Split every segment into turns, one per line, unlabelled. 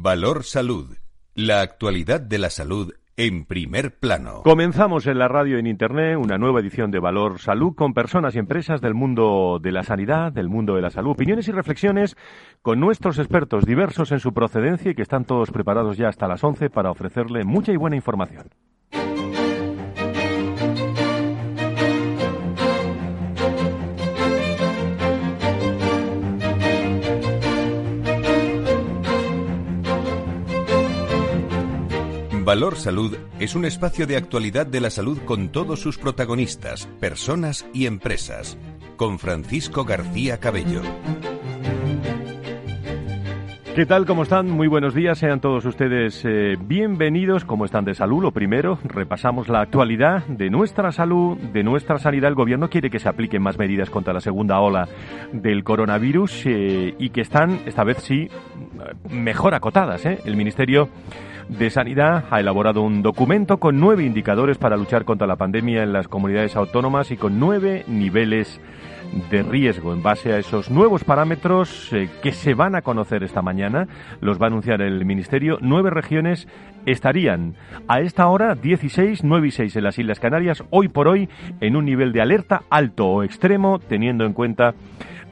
Valor Salud. La actualidad de la salud en primer plano.
Comenzamos en la radio en Internet una nueva edición de Valor Salud con personas y empresas del mundo de la sanidad, del mundo de la salud. Opiniones y reflexiones con nuestros expertos diversos en su procedencia y que están todos preparados ya hasta las 11 para ofrecerle mucha y buena información.
Valor Salud es un espacio de actualidad de la salud con todos sus protagonistas, personas y empresas. Con Francisco García Cabello.
¿Qué tal? ¿Cómo están? Muy buenos días. Sean todos ustedes eh, bienvenidos. ¿Cómo están de salud? Lo primero, repasamos la actualidad de nuestra salud, de nuestra sanidad. El gobierno quiere que se apliquen más medidas contra la segunda ola del coronavirus eh, y que están, esta vez sí, mejor acotadas. ¿eh? El Ministerio de Sanidad ha elaborado un documento con nueve indicadores para luchar contra la pandemia en las comunidades autónomas y con nueve niveles de riesgo. En base a esos nuevos parámetros eh, que se van a conocer esta mañana, los va a anunciar el Ministerio, nueve regiones estarían a esta hora 16, 9 y 6 en las Islas Canarias, hoy por hoy en un nivel de alerta alto o extremo, teniendo en cuenta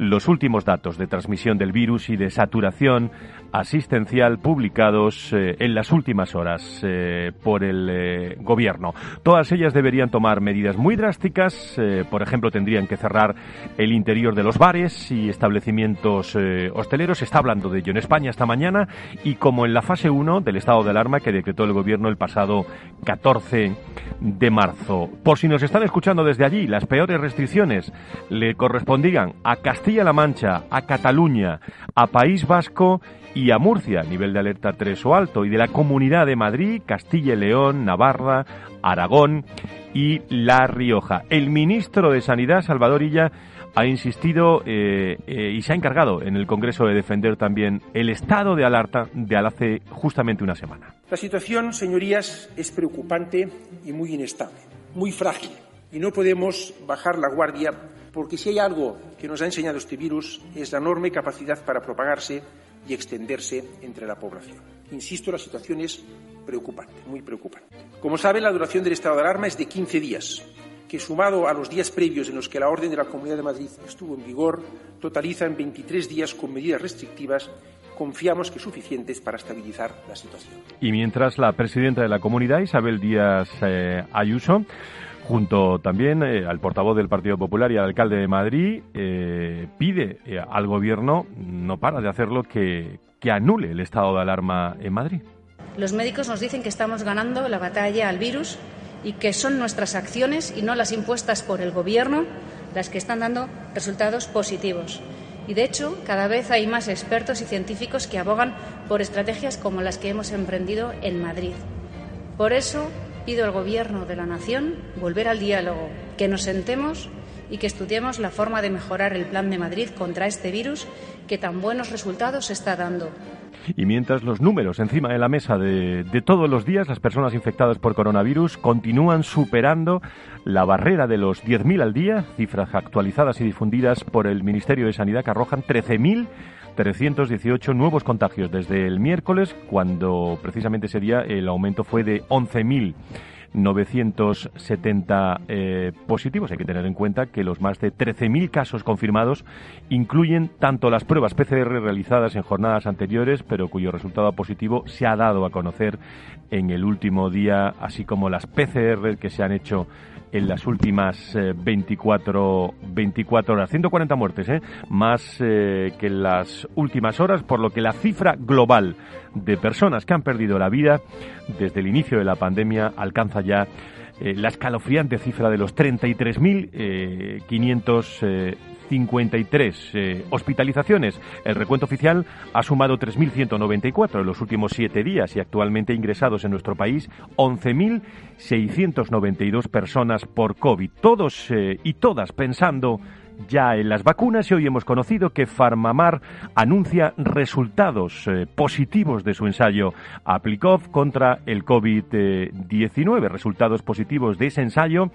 los últimos datos de transmisión del virus y de saturación asistencial publicados eh, en las últimas horas eh, por el eh, gobierno. Todas ellas deberían tomar medidas muy drásticas, por ejemplo, tendrían que cerrar el interior de los bares y establecimientos hosteleros. Se está hablando de ello en España esta mañana y como en la fase 1 del estado de alarma que decretó el gobierno el pasado 14 de marzo. Por si nos están escuchando desde allí, las peores restricciones le correspondían a Castilla-La Mancha, a Cataluña, a País Vasco y a Murcia, nivel de alerta 3 o alto, y de la Comunidad de Madrid, Castilla y León, Navarra, Aragón y La Rioja. El ministro de Sanidad, Salvador Illa, ha insistido eh, eh, y se ha encargado en el Congreso de defender también el estado de alerta de hace justamente una semana.
La situación, señorías, es preocupante y muy inestable, muy frágil. Y no podemos bajar la guardia porque si hay algo que nos ha enseñado este virus es la enorme capacidad para propagarse y extenderse entre la población. Insisto, la situación es preocupante, muy preocupante. Como saben, la duración del estado de alarma es de 15 días, que sumado a los días previos en los que la orden de la Comunidad de Madrid estuvo en vigor, totalizan 23 días con medidas restrictivas confiamos que suficientes para estabilizar la situación.
Y mientras la presidenta de la comunidad, Isabel Díaz eh, Ayuso, junto también eh, al portavoz del Partido Popular y al alcalde de Madrid, eh, pide eh, al gobierno, no para de hacerlo, que, que anule el estado de alarma en Madrid.
Los médicos nos dicen que estamos ganando la batalla al virus y que son nuestras acciones y no las impuestas por el Gobierno las que están dando resultados positivos. Y, de hecho, cada vez hay más expertos y científicos que abogan por estrategias como las que hemos emprendido en Madrid. Por eso, pido al Gobierno de la Nación volver al diálogo, que nos sentemos y que estudiemos la forma de mejorar el Plan de Madrid contra este virus que tan buenos resultados está dando.
Y mientras los números encima de la mesa de, de, todos los días, las personas infectadas por coronavirus continúan superando la barrera de los 10.000 al día, cifras actualizadas y difundidas por el Ministerio de Sanidad que arrojan 13.000 318 nuevos contagios desde el miércoles, cuando precisamente ese día el aumento fue de 11.000. 970 eh, positivos. Hay que tener en cuenta que los más de 13.000 casos confirmados incluyen tanto las pruebas PCR realizadas en jornadas anteriores, pero cuyo resultado positivo se ha dado a conocer en el último día, así como las PCR que se han hecho en las últimas 24, eh, 24 horas. 140 muertes, ¿eh? más eh, que en las últimas horas, por lo que la cifra global de personas que han perdido la vida desde el inicio de la pandemia alcanza ya eh, la escalofriante cifra de los 33.500 53 eh, hospitalizaciones. El recuento oficial ha sumado 3.194 en los últimos siete días y actualmente ingresados en nuestro país 11.692 personas por COVID. Todos eh, y todas pensando ya en las vacunas y hoy hemos conocido que Farmamar anuncia resultados eh, positivos de su ensayo Aplicov contra el COVID-19. Resultados positivos de ese ensayo.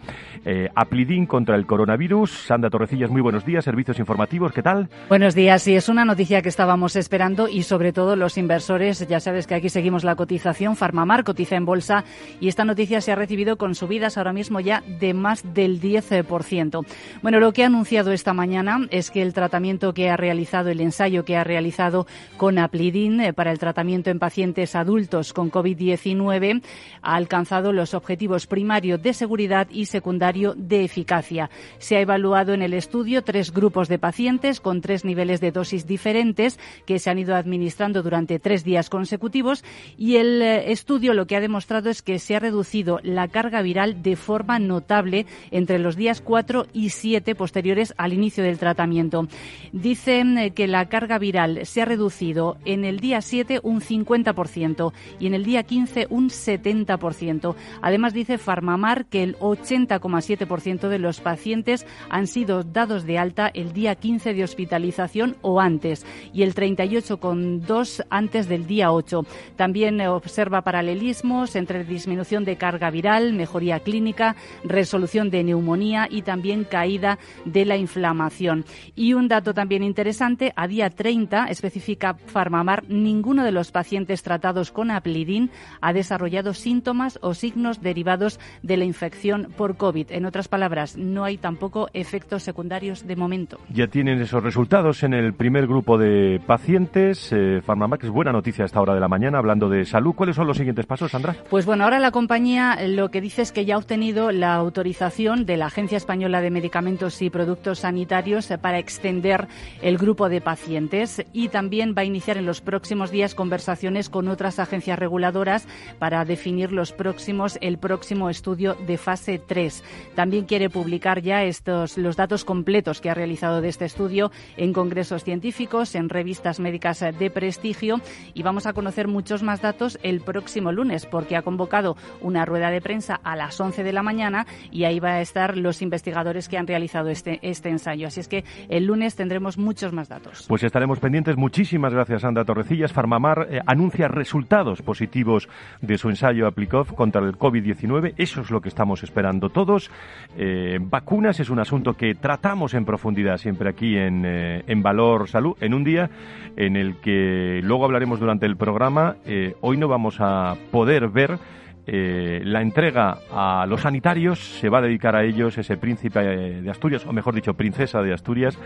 Eh, Aplidin contra el coronavirus. Sandra Torrecillas, muy buenos días. Servicios informativos, ¿qué tal?
Buenos días. Sí, es una noticia que estábamos esperando y sobre todo los inversores. Ya sabes que aquí seguimos la cotización. Farmamar cotiza en bolsa y esta noticia se ha recibido con subidas ahora mismo ya de más del 10%. Bueno, lo que ha anunciado esta mañana es que el tratamiento que ha realizado, el ensayo que ha realizado con Aplidin eh, para el tratamiento en pacientes adultos con COVID-19 ha alcanzado los objetivos primario de seguridad y secundario de eficacia. Se ha evaluado en el estudio tres grupos de pacientes con tres niveles de dosis diferentes que se han ido administrando durante tres días consecutivos y el eh, estudio lo que ha demostrado es que se ha reducido la carga viral de forma notable entre los días 4 y 7 posteriores al inicio del tratamiento. Dicen eh, que la carga viral se ha reducido en el día 7 un 50% y en el día 15 un 70%. Además dice Farmamar que el 80,7% de los pacientes han sido dados de alta el día 15 de hospitalización o antes y el 38,2 antes del día 8. También observa paralelismos entre disminución de carga viral, mejoría clínica, resolución de neumonía y también caída de la inflamación. Y un dato también interesante, a día 30, especifica Farmamar, ninguno de los pacientes tratados con Aplidin ha desarrollado síntomas o signos derivados de la infección por COVID. En otras palabras, no hay tampoco efectos secundarios de momento.
Ya tienen esos resultados en el primer grupo de pacientes. Eh, es buena noticia a esta hora de la mañana, hablando de salud. ¿Cuáles son los siguientes pasos, Sandra?
Pues bueno, ahora la compañía lo que dice es que ya ha obtenido la autorización de la Agencia Española de Medicamentos y Productos Sanitarios para extender el grupo de pacientes y también va a iniciar en los próximos días conversaciones con otras agencias reguladoras para definir los próximos el próximo estudio de fase 3. También quiere publicar ya estos los datos completos que ha realizado de este estudio en congresos científicos, en revistas médicas de prestigio y vamos a conocer muchos más datos el próximo lunes porque ha convocado una rueda de prensa a las 11 de la mañana y ahí va a estar los investigadores que han realizado este, este ensayo. Así es que el lunes tendremos muchos más datos.
Pues estaremos pendientes. Muchísimas gracias, Sandra Torrecillas. Farmamar eh, anuncia resultados positivos de su ensayo Aplicov contra el COVID-19. Eso es lo que estamos esperando todos. Eh, vacunas es un asunto que tratamos en profundidad siempre aquí en, eh, en Valor Salud, en un día en el que luego hablaremos durante el programa. hoy no vamos a poder ver eh, la entrega a los sanitarios se va a dedicar a ellos ese príncipe de Asturias, o mejor dicho, princesa de Asturias,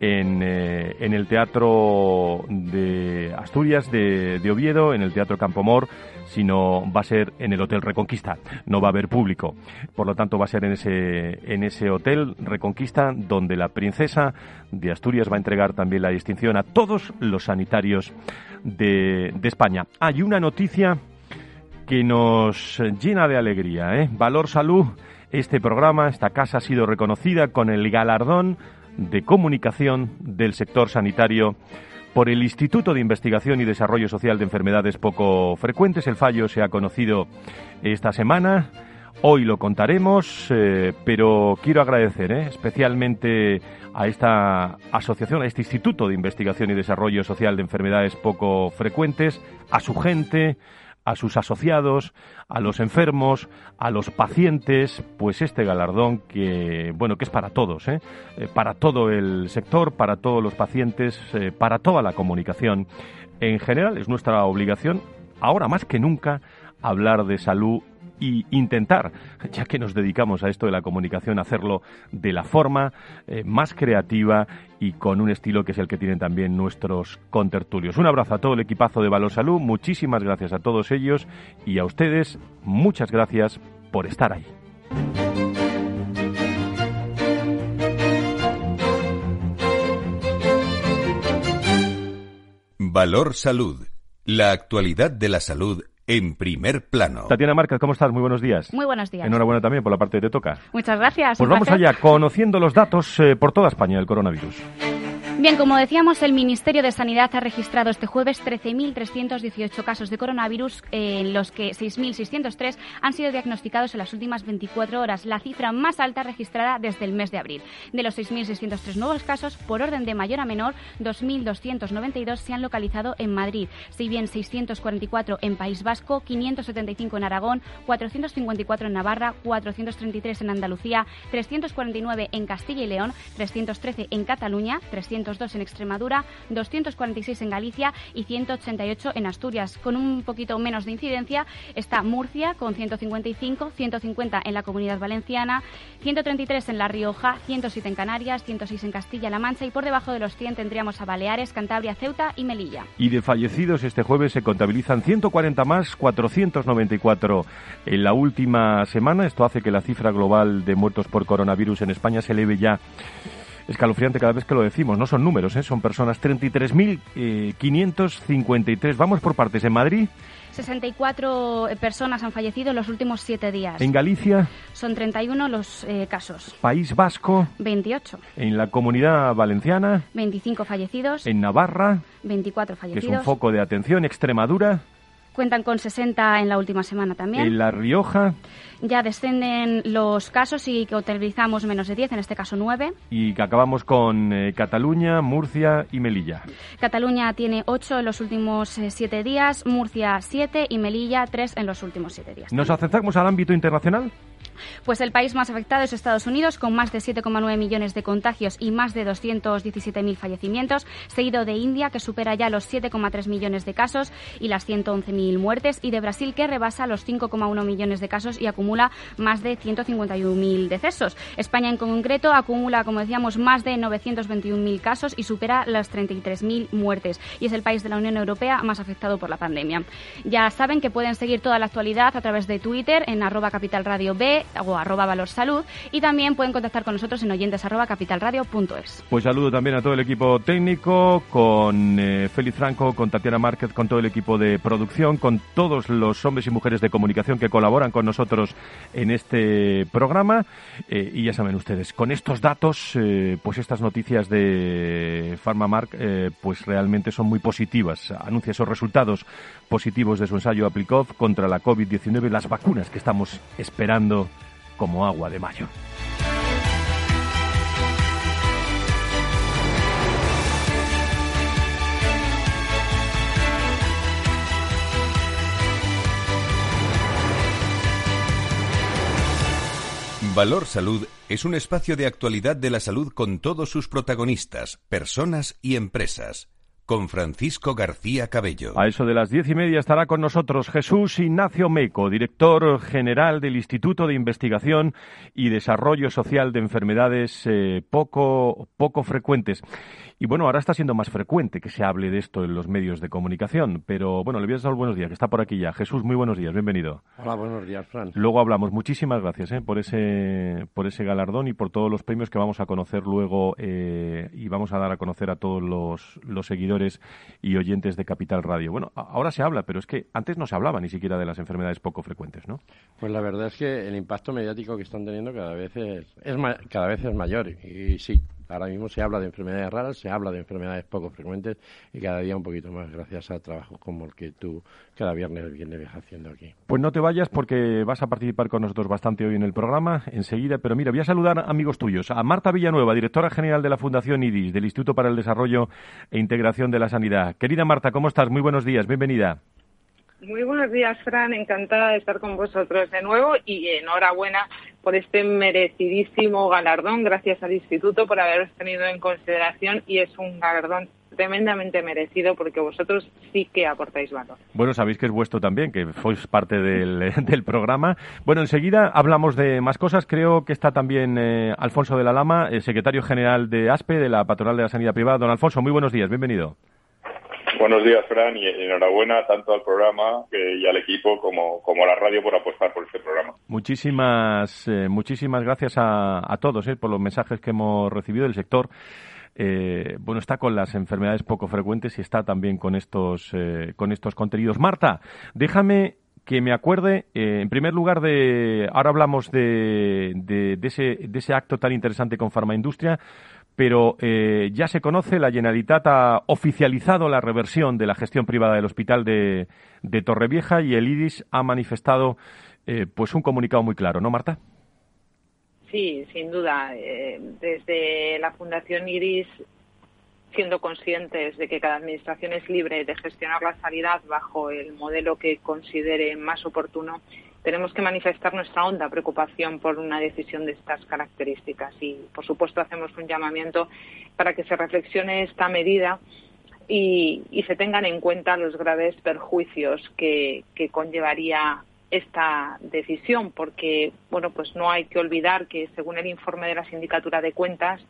en, eh, en el Teatro de Asturias de, de, Oviedo, en el Teatro Campomor, sino va a ser en el Hotel Reconquista. No va a haber público. Por lo tanto, va a ser en ese, en ese Hotel Reconquista donde la princesa de Asturias va a entregar también la distinción a todos los sanitarios de, de España. Hay una noticia que nos llena de alegría. ¿eh? Valor Salud, este programa, esta casa ha sido reconocida con el galardón de comunicación del sector sanitario por el Instituto de Investigación y Desarrollo Social de Enfermedades Poco Frecuentes. El fallo se ha conocido esta semana. Hoy lo contaremos, eh, pero quiero agradecer ¿eh? especialmente a esta asociación, a este Instituto de Investigación y Desarrollo Social de Enfermedades Poco Frecuentes, a su gente, a sus asociados, a los enfermos, a los pacientes, pues este galardón que, bueno, que es para todos, ¿eh? Eh, para todo el sector, para todos los pacientes, eh, para toda la comunicación. En general es nuestra obligación, ahora más que nunca, hablar de salud y intentar, ya que nos dedicamos a esto de la comunicación, hacerlo de la forma eh, más creativa y con un estilo que es el que tienen también nuestros contertulios. Un abrazo a todo el equipazo de Valor Salud, muchísimas gracias a todos ellos y a ustedes, muchas gracias por estar ahí.
Valor Salud. La actualidad de la salud en primer plano.
Tatiana Marca, ¿cómo estás? Muy buenos días.
Muy buenos días.
Enhorabuena también por la parte que te toca.
Muchas gracias.
Pues vamos allá, conociendo los datos eh, por toda España del coronavirus.
Bien, como decíamos, el Ministerio de Sanidad ha registrado este jueves 13.318 casos de coronavirus, en los que 6.603 han sido diagnosticados en las últimas 24 horas, la cifra más alta registrada desde el mes de abril. De los 6.603 nuevos casos, por orden de mayor a menor, 2.292 se han localizado en Madrid, si bien 644 en País Vasco, 575 en Aragón, 454 en Navarra, 433 en Andalucía, 349 en Castilla y León, 313 en Cataluña, 300 202 en Extremadura, 246 en Galicia y 188 en Asturias. Con un poquito menos de incidencia está Murcia con 155, 150 en la Comunidad Valenciana, 133 en La Rioja, 107 en Canarias, 106 en Castilla-La Mancha y por debajo de los 100 tendríamos a Baleares, Cantabria, Ceuta y Melilla.
Y de fallecidos este jueves se contabilizan 140 más, 494 en la última semana. Esto hace que la cifra global de muertos por coronavirus en España se eleve ya escalofriante cada vez que lo decimos. No son números, ¿eh? son personas. 33.553. Eh, Vamos por partes. En Madrid.
64 eh, personas han fallecido en los últimos siete días.
En Galicia.
Son 31 los eh, casos.
País Vasco.
28.
En la Comunidad Valenciana.
25 fallecidos.
En Navarra.
24 fallecidos.
Que es un foco de atención. Extremadura.
Cuentan con 60 en la última semana también.
En La Rioja.
Ya descenden los casos y que utilizamos menos de 10, en este caso 9.
Y que acabamos con eh, Cataluña, Murcia y Melilla.
Cataluña tiene 8 en los últimos 7 eh, días, Murcia 7 y Melilla 3 en los últimos 7 días.
¿Nos acercamos al ámbito internacional?
Pues el país más afectado es Estados Unidos, con más de 7,9 millones de contagios y más de 217.000 fallecimientos, seguido de India, que supera ya los 7,3 millones de casos y las 111.000 muertes, y de Brasil, que rebasa los 5,1 millones de casos y acumula más de 151.000 decesos. España, en concreto, acumula, como decíamos, más de 921.000 casos y supera las 33.000 muertes, y es el país de la Unión Europea más afectado por la pandemia. Ya saben que pueden seguir toda la actualidad a través de Twitter en arroba capitalradio B o y también pueden contactar con nosotros en oyentes arroba capitalradio.es.
Pues saludo también a todo el equipo técnico, con eh, Félix Franco, con Tatiana Márquez, con todo el equipo de producción, con todos los hombres y mujeres de comunicación que colaboran con nosotros en este programa. Eh, y ya saben ustedes, con estos datos, eh, pues estas noticias de PharmaMark, pues realmente son muy positivas. Anuncia esos resultados positivos de su ensayo Aplicov contra la COVID-19, las vacunas que estamos esperando como agua de mayo.
Valor Salud es un espacio de actualidad de la salud con todos sus protagonistas, personas y empresas con Francisco García Cabello.
A eso de las diez y media estará con nosotros Jesús Ignacio Meco, director general del Instituto de Investigación y Desarrollo Social de Enfermedades eh, poco, poco frecuentes. Y bueno, ahora está siendo más frecuente que se hable de esto en los medios de comunicación, pero bueno, le voy a dar buenos días, que está por aquí ya. Jesús, muy buenos días, bienvenido.
Hola, buenos días, Fran.
Luego hablamos. Muchísimas gracias eh, por, ese, por ese galardón y por todos los premios que vamos a conocer luego eh, y vamos a dar a conocer a todos los, los seguidores y oyentes de Capital Radio. Bueno, ahora se habla, pero es que antes no se hablaba ni siquiera de las enfermedades poco frecuentes, ¿no?
Pues la verdad es que el impacto mediático que están teniendo cada vez es, es cada vez es mayor y sí, Ahora mismo se habla de enfermedades raras, se habla de enfermedades poco frecuentes y cada día un poquito más gracias a trabajos como el que tú cada viernes vienes haciendo aquí.
Pues no te vayas porque vas a participar con nosotros bastante hoy en el programa enseguida, pero mira, voy a saludar a amigos tuyos. A Marta Villanueva, directora general de la Fundación IDIS, del Instituto para el Desarrollo e Integración de la Sanidad. Querida Marta, ¿cómo estás? Muy buenos días, bienvenida.
Muy buenos días, Fran. Encantada de estar con vosotros de nuevo y enhorabuena por este merecidísimo galardón. Gracias al Instituto por haberos tenido en consideración y es un galardón tremendamente merecido porque vosotros sí que aportáis valor.
Bueno, sabéis que es vuestro también, que sois parte del, programa. Bueno, enseguida hablamos de más cosas. Creo que está también eh, Alfonso de la Lama, el secretario general de ASPE, de la Patronal de la Sanidad Privada. Don Alfonso, muy buenos días, bienvenido.
Buenos días, Fran, y enhorabuena tanto al programa y al equipo como, como a la radio por apostar por este programa.
Muchísimas, eh, muchísimas gracias a, todos eh, por los mensajes que hemos recibido del sector. Eh, bueno, está con las enfermedades poco frecuentes y está también con estos, con estos contenidos. Marta, déjame que me acuerde, en primer lugar, de. Ahora hablamos de, de, ese, de ese acto tan interesante con Farmaindustria, pero eh, ya se conoce, la Generalitat ha oficializado la reversión de la gestión privada del hospital de, de Torrevieja y el IDIS ha manifestado eh, pues un comunicado muy claro, ¿no, Marta?
Sí, sin duda. Eh, desde la Fundación IRIS, siendo conscientes de que cada administración es libre de gestionar la sanidad bajo el modelo que considere más oportuno, tenemos que manifestar nuestra honda preocupación por una decisión de estas características. Y, por supuesto, hacemos un llamamiento para que se reflexione esta medida y, se tengan en cuenta los graves perjuicios que, conllevaría esta decisión, porque bueno, pues no hay que olvidar que según el informe de la Sindicatura de Cuentas,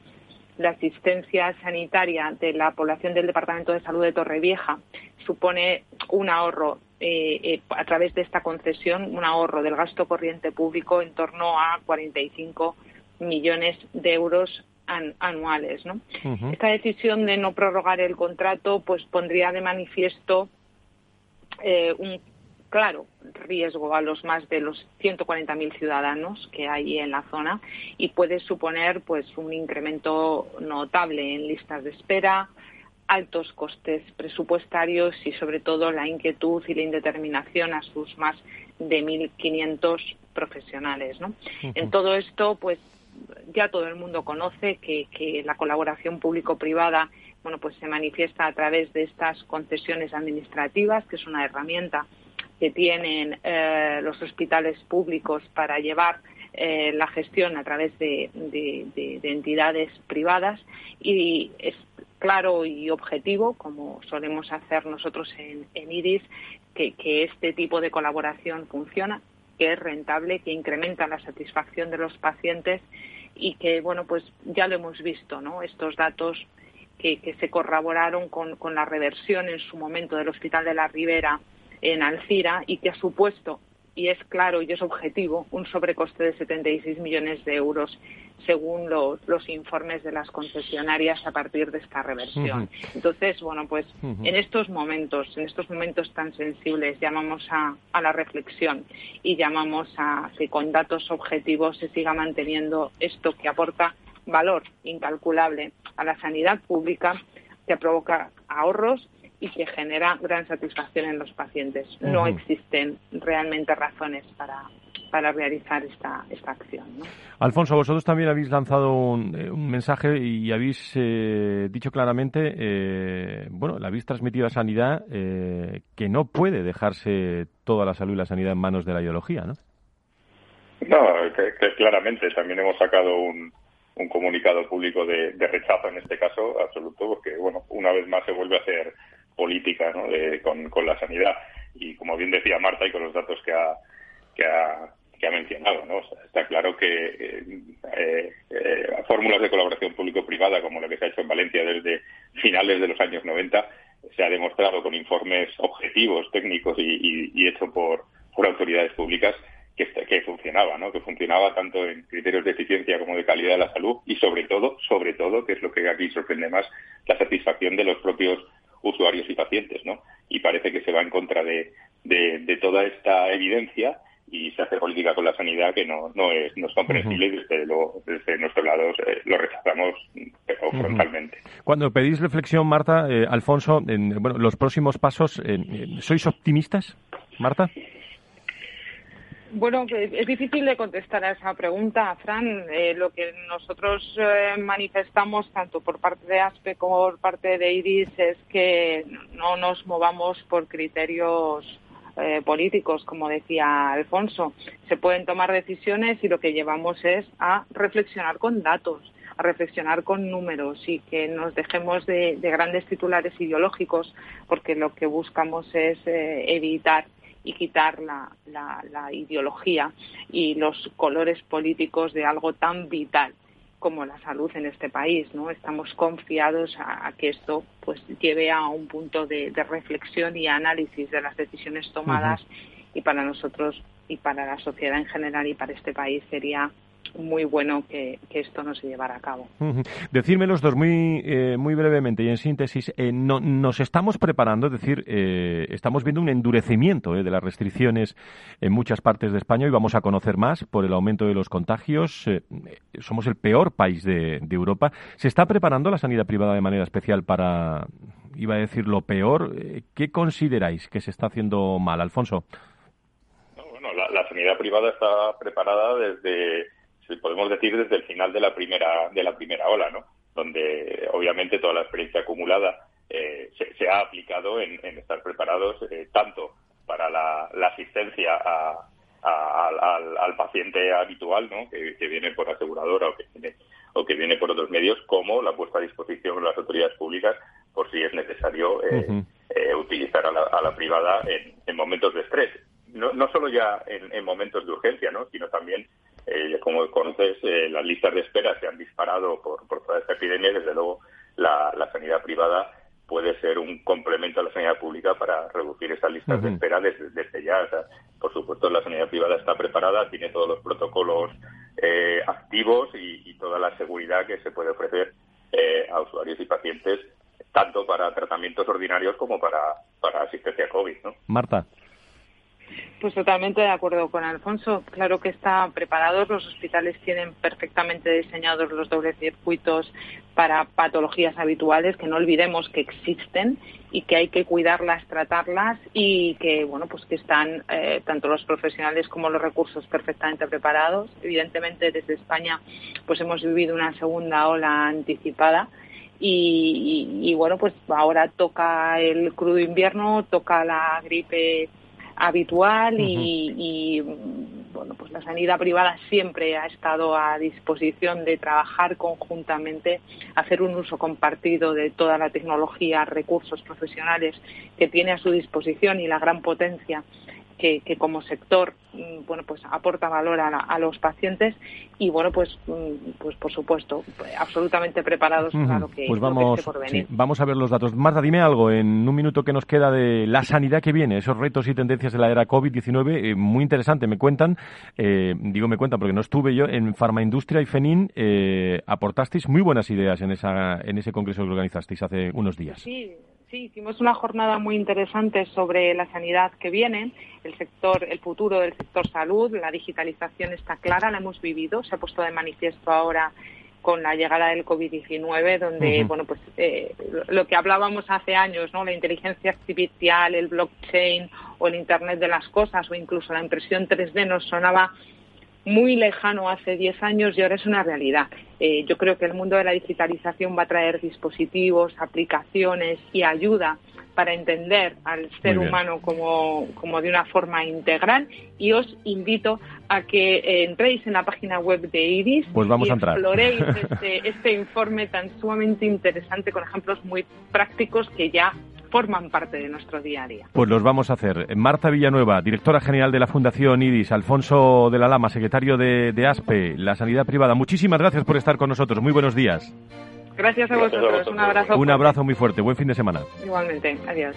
la asistencia sanitaria de la población del Departamento de Salud de Torrevieja supone un ahorro eh, eh, a través de esta concesión, un ahorro del gasto corriente público en torno a 45 millones de euros anuales. ¿no? Esta decisión de no prorrogar el contrato pues pondría de manifiesto eh, un claro riesgo a los más de los 140.000 ciudadanos que hay en la zona y puede suponer pues un incremento notable en listas de espera, altos costes presupuestarios y sobre todo la inquietud y la indeterminación a sus más de 1.500 profesionales. ¿no? En todo esto, pues ya todo el mundo conoce que, que la colaboración público-privada bueno, pues se manifiesta a través de estas concesiones administrativas, que es una herramienta que tienen eh, los hospitales públicos para llevar eh, la gestión a través de, entidades privadas y es claro y objetivo, como solemos hacer nosotros en, IRIS, que, este tipo de colaboración funciona, que es rentable, que incrementa la satisfacción de los pacientes y que, bueno, pues ya lo hemos visto, ¿no? Estos datos que, que se corroboraron con, con la reversión en su momento del Hospital de la Ribera en Alcira y que ha supuesto, y es claro y es objetivo, un sobrecoste de 76 millones de euros según los, informes de las concesionarias a partir de esta reversión. Entonces, bueno, pues en estos momentos, en estos momentos tan sensibles, llamamos a, a, la reflexión y llamamos a que con datos objetivos se siga manteniendo esto que aporta valor incalculable a la sanidad pública, que provoca ahorros y que genera gran satisfacción en los pacientes. No existen realmente razones para, para realizar esta, esta acción.
Alfonso, vosotros también habéis lanzado un, eh, mensaje y habéis eh, dicho claramente, eh, bueno, la habéis transmitido a Sanidad que no puede dejarse toda la salud y la sanidad en manos de la ideología, ¿no?
No, que, claramente también hemos sacado un, un comunicado público de, de, rechazo en este caso absoluto, porque bueno, una vez más se vuelve a hacer política ¿no? de, con, con, la sanidad. Y como bien decía Marta y con los datos que ha, que ha, que ha mencionado, ¿no? está claro que eh, eh, fórmulas de colaboración público-privada como la que se ha hecho en Valencia desde finales de los años 90 se ha demostrado con informes objetivos, técnicos y, y, hecho por, por autoridades públicas que, que, funcionaba, ¿no? Que funcionaba tanto en criterios de eficiencia como de calidad de la salud y sobre todo, sobre todo, que es lo que aquí sorprende más, la satisfacción de los propios usuarios y pacientes, ¿no? Y parece que se va en contra de, de, toda esta evidencia y se hace política con la sanidad que no, no, es, no es comprensible y desde, desde nuestro lado eh, lo rechazamos frontalmente.
Cuando pedís reflexión, Marta, eh, Alfonso, en bueno, los próximos pasos, ¿sois optimistas, Marta?
Bueno, es difícil de contestar a esa pregunta, Fran. Eh, lo que nosotros eh, manifestamos, tanto por parte de ASPE como por parte de IRIS, es que no nos movamos por criterios eh, políticos, como decía Alfonso. Se pueden tomar decisiones y lo que llevamos es a reflexionar con datos, a reflexionar con números y que nos dejemos de, de grandes titulares ideológicos, porque lo que buscamos es evitar y quitar la, la, ideología y los colores políticos de algo tan vital como la salud en este país, ¿no? Estamos confiados a, que esto pues lleve a un punto de, reflexión y análisis de las decisiones tomadas y para nosotros y para la sociedad en general y para este país sería muy bueno que, esto no se llevara a cabo.
Decirme los dos muy, eh, muy brevemente y en síntesis, eh, no, nos estamos preparando, es decir, eh, estamos viendo un endurecimiento de las restricciones en muchas partes de España y vamos a conocer más por el aumento de los contagios. somos el peor país de, de Europa. ¿Se está preparando la sanidad privada de manera especial para, iba a decir, lo peor? ¿Qué consideráis que se está haciendo mal, Alfonso?
bueno, la sanidad privada está preparada desde podemos decir desde el final de la primera de la primera ola, ¿no? Donde obviamente toda la experiencia acumulada eh, se, ha aplicado en, estar preparados eh, tanto para la, asistencia al, paciente habitual, ¿no? Que, viene por aseguradora o que viene o que viene por otros medios, como la puesta a disposición de las autoridades públicas por si es necesario eh, utilizar a la, privada en, momentos de estrés. No, no solo ya en, en momentos de urgencia, ¿no? sino también eh, como conoces, eh, las listas de espera se han disparado por, por toda esta epidemia y, desde luego, la, sanidad privada puede ser un complemento a la sanidad pública para reducir esas listas de espera desde, ya. por supuesto, la sanidad privada está preparada, tiene todos los protocolos eh, activos y, toda la seguridad que se puede ofrecer a usuarios y pacientes, tanto para tratamientos ordinarios como para, para asistencia COVID. ¿no?
Marta.
Pues totalmente de acuerdo con Alfonso. Claro que están preparados, los hospitales tienen perfectamente diseñados los dobles circuitos para patologías habituales, que no olvidemos que existen y que hay que cuidarlas, tratarlas y que, bueno, pues que están eh, tanto los profesionales como los recursos perfectamente preparados. Evidentemente, desde España, pues hemos vivido una segunda ola anticipada. y bueno, pues ahora toca el crudo invierno, toca la gripe habitual y, bueno, pues la sanidad privada siempre ha estado a disposición de trabajar conjuntamente, hacer un uso compartido de toda la tecnología, recursos profesionales que tiene a su disposición y la gran potencia que, como sector mm, bueno pues aporta valor a, los pacientes y bueno pues mm, pues por supuesto absolutamente preparados para lo que,
pues vamos,
por venir.
vamos a ver los datos. Marta, dime algo en un minuto que nos queda de la sanidad que viene, esos retos y tendencias de la era COVID-19, eh, muy interesante. Me cuentan, eh, digo me cuentan porque no estuve yo, en Farmaindustria y FENIN eh, aportasteis muy buenas ideas en, esa, en ese congreso que organizasteis hace unos días.
Sí, Sí, hicimos una jornada muy interesante sobre la sanidad que viene, el sector, el futuro del sector salud, la digitalización está clara, la hemos vivido, se ha puesto de manifiesto ahora con la llegada del COVID-19, donde, bueno, pues eh, lo que hablábamos hace años, ¿no? La inteligencia artificial, el blockchain o el Internet de las cosas o incluso la impresión 3D nos sonaba muy lejano hace 10 años y ahora es una realidad. Eh, yo creo que el mundo de la digitalización va a traer dispositivos, aplicaciones y ayuda para entender al ser humano como, como, de una forma integral y os invito a que eh, entréis en la página web de IRIS
pues vamos
y
a entrar.
exploréis este, este informe tan sumamente interesante con ejemplos muy prácticos que ya forman parte de nuestro día a día.
Pues los vamos a hacer. Marta Villanueva, directora general de la Fundación IDIS, Alfonso de la Lama, secretario de, ASPE, la sanidad privada. Muchísimas gracias por estar con nosotros. Muy buenos días.
Gracias a vosotros. Un abrazo.
Un abrazo muy fuerte. Buen fin de semana.
Igualmente. Adiós.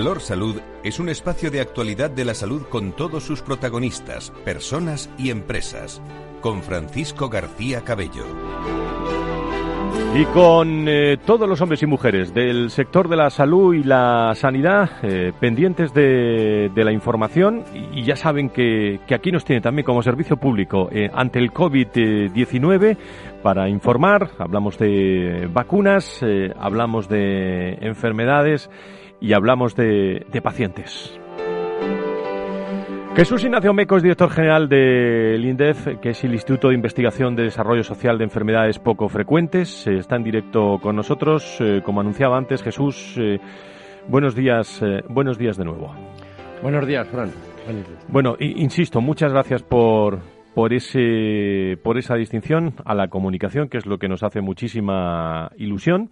Valor Salud es un espacio de actualidad de la salud con todos sus protagonistas, personas y empresas. Con Francisco García Cabello.
Y con eh, todos los hombres y mujeres del sector de la salud y la sanidad eh, pendientes de, la información y, ya saben que, aquí nos tiene también como servicio público eh, ante el COVID-19 para informar, hablamos de vacunas, hablamos de enfermedades y hablamos de, pacientes. Jesús Ignacio Meco es director general del INDEF, que es el Instituto de Investigación de Desarrollo Social de Enfermedades Poco Frecuentes. Eh, está en directo con nosotros. Eh, como anunciaba antes, Jesús, eh, buenos días, buenos días de nuevo.
Buenos días, Fran.
Bueno, insisto, muchas gracias por, por ese por esa distinción a la comunicación, que es lo que nos hace muchísima ilusión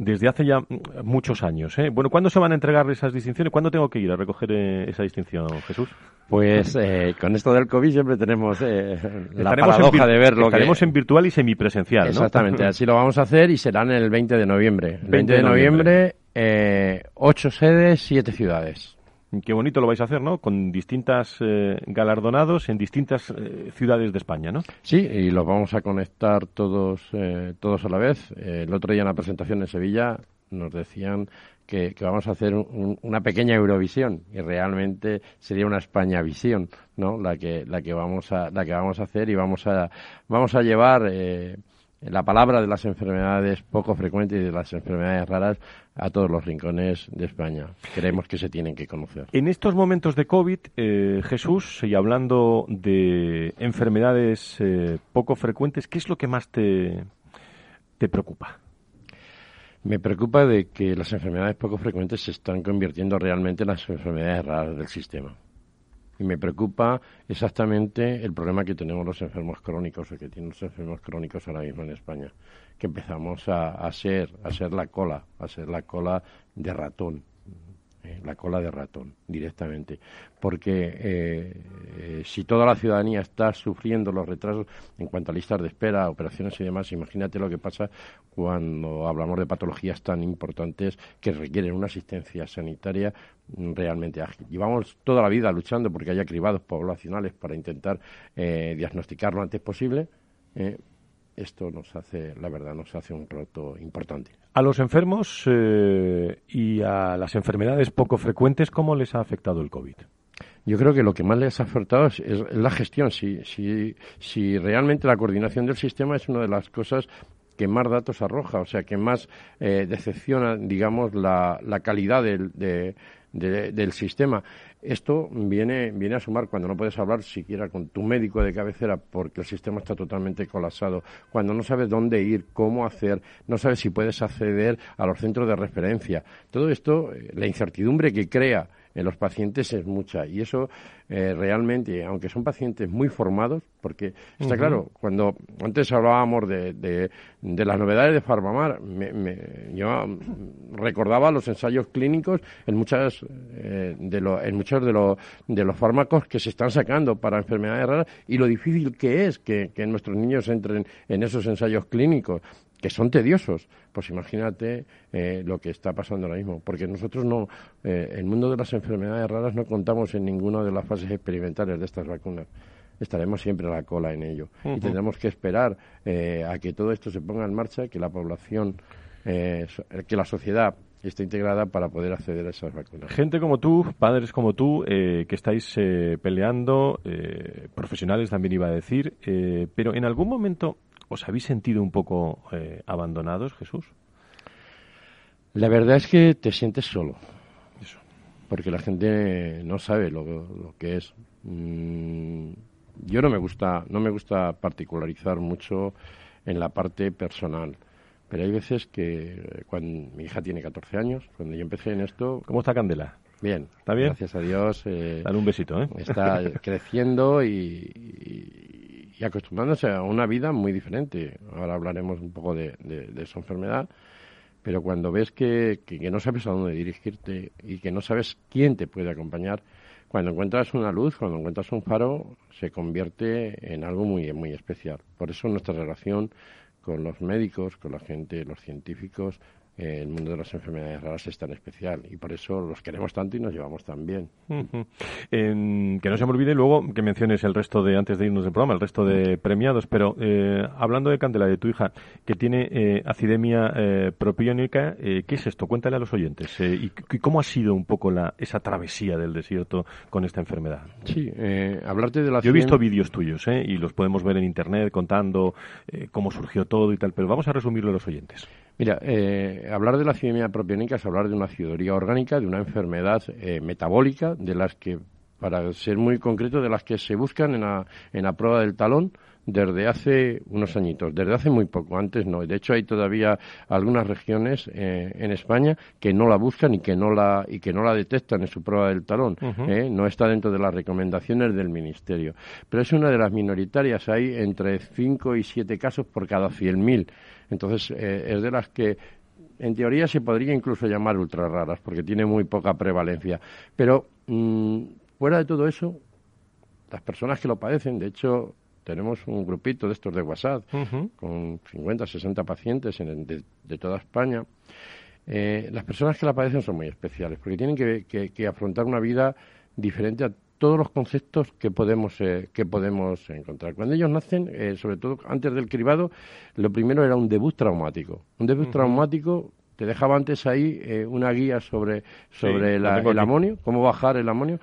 desde hace ya muchos años. ¿eh? Bueno, ¿cuándo se van a entregar esas distinciones? ¿Cuándo tengo que ir a recoger eh, esa distinción, Jesús?
Pues eh, con esto del COVID siempre tenemos eh, la paradoja de verlo.
Estaremos en virtual y semipresencial, ¿no?
Exactamente, así lo vamos a hacer y serán el 20 de noviembre. 20, de noviembre, eh, ocho sedes, siete ciudades.
Qué bonito lo vais a hacer, ¿no? Con distintas eh, galardonados en distintas eh, ciudades de España, ¿no?
Sí, y los vamos a conectar todos, eh, todos a la vez. el otro día en la presentación en Sevilla nos decían que, vamos a hacer una pequeña Eurovisión y realmente sería una España visión, ¿no? La que la que vamos a la que vamos a hacer y vamos a vamos a llevar la palabra de las enfermedades poco frecuentes y de las enfermedades raras a todos los rincones de España. Creemos que se tienen que conocer.
En estos momentos de COVID, eh, Jesús, y hablando de enfermedades eh, poco frecuentes, ¿qué es lo que más te, te preocupa?
Me preocupa de que las enfermedades poco frecuentes se están convirtiendo realmente en las enfermedades raras del sistema. Y me preocupa exactamente el problema que tenemos los enfermos crónicos, o que tienen los enfermos crónicos ahora mismo en España, que empezamos a, a ser, a ser la cola, a ser la cola de ratón eh, la cola de ratón directamente. Porque eh, eh, si toda la ciudadanía está sufriendo los retrasos en cuanto a listas de espera, operaciones y demás, imagínate lo que pasa cuando hablamos de patologías tan importantes que requieren una asistencia sanitaria realmente ágil. Llevamos toda la vida luchando porque haya cribados poblacionales para intentar diagnosticar lo antes posible esto nos hace, la verdad, nos hace un reto importante.
A los enfermos eh, y a las enfermedades poco frecuentes, ¿cómo les ha afectado el COVID?
Yo creo que lo que más les ha afectado es, la gestión. Si, si, si realmente la coordinación del sistema es una de las cosas que más datos arroja, o sea, que más eh, decepciona, digamos, la, la calidad del, del sistema. Esto viene, viene a sumar cuando no puedes hablar siquiera con tu médico de cabecera porque el sistema está totalmente colapsado, cuando no sabes dónde ir, cómo hacer, no sabes si puedes acceder a los centros de referencia. Todo esto, eh, la incertidumbre que crea en los pacientes es mucha. Y eso eh, realmente, aunque son pacientes muy formados, porque está claro, cuando antes hablábamos de, de, las novedades de Farmamar, yo recordaba los ensayos clínicos en muchas eh, de lo, en muchos de, los de los fármacos que se están sacando para enfermedades raras y lo difícil que es que, que nuestros niños entren en esos ensayos clínicos que son tediosos. Pues imagínate eh, lo que está pasando ahora mismo, porque nosotros no, eh, el mundo de las enfermedades raras no contamos en ninguna de las fases experimentales de estas vacunas. Estaremos siempre a la cola en ello y tendremos que esperar eh, a que todo esto se ponga en marcha, que la población, que la sociedad esté integrada para poder acceder a esas vacunas.
Gente como tú, padres como tú, que estáis peleando, profesionales también iba a decir, pero en algún momento ¿Os habéis sentido un poco eh, abandonados, Jesús?
La verdad es que te sientes solo. Eso. Porque la gente no sabe lo, que es. Mm, yo no me gusta, no me gusta particularizar mucho en la parte personal. Pero hay veces que cuando mi hija tiene 14 años, cuando yo empecé en esto.
¿Cómo está Candela?
Bien.
¿Está bien?
Gracias a Dios.
Eh, Dale un besito, ¿eh?
Está creciendo y, y acostumbrándose a una vida muy diferente. Ahora hablaremos un poco de, de, su enfermedad, pero cuando ves que, que, no sabes a dónde dirigirte y que no sabes quién te puede acompañar, cuando encuentras una luz, cuando encuentras un faro, se convierte en algo muy, muy especial. Por eso nuestra relación con los médicos, con la gente, los científicos, el mundo de las enfermedades raras es tan especial y por eso los queremos tanto y nos llevamos tan bien.
que no se me olvide luego que menciones el resto de, antes de irnos del programa, el resto de premiados, pero eh, hablando de Candela, de tu hija, que tiene eh, acidemia eh, propiónica, eh, ¿qué es esto? Cuéntale a los oyentes. Y, cómo ha sido un poco la, esa travesía del desierto con esta enfermedad?
Sí, hablarte de la
Yo he visto vídeos tuyos y los podemos ver en Internet contando cómo surgió todo y tal, pero vamos a resumirlo a los oyentes.
Mira, eh, hablar de la acidemia propiónica es hablar de una acidoría orgánica, de una enfermedad eh, metabólica, de las que, para ser muy concreto, de las que se buscan en la, en la prueba del talón desde hace unos añitos, desde hace muy poco, antes no. De hecho, hay todavía algunas regiones eh, en España que no la buscan y que no la, y que no la detectan en su prueba del talón. no está dentro de las recomendaciones del Ministerio. Pero es una de las minoritarias. Hay entre 5 y 7 casos por cada 100.000 entonces, eh, es de las que en teoría se podría incluso llamar ultra raras, porque tiene muy poca prevalencia. Pero mm, fuera de todo eso, las personas que lo padecen, de hecho, tenemos un grupito de estos de WhatsApp con 50, 60 pacientes de, toda España. Eh, las personas que la padecen son muy especiales, porque tienen que afrontar una vida diferente a todos los conceptos que podemos eh, que podemos encontrar. Cuando ellos nacen, eh, sobre todo antes del cribado, lo primero era un debut traumático. Un debut traumático te dejaba antes ahí eh, una guía sobre sobre el amonio, cómo bajar el amonio.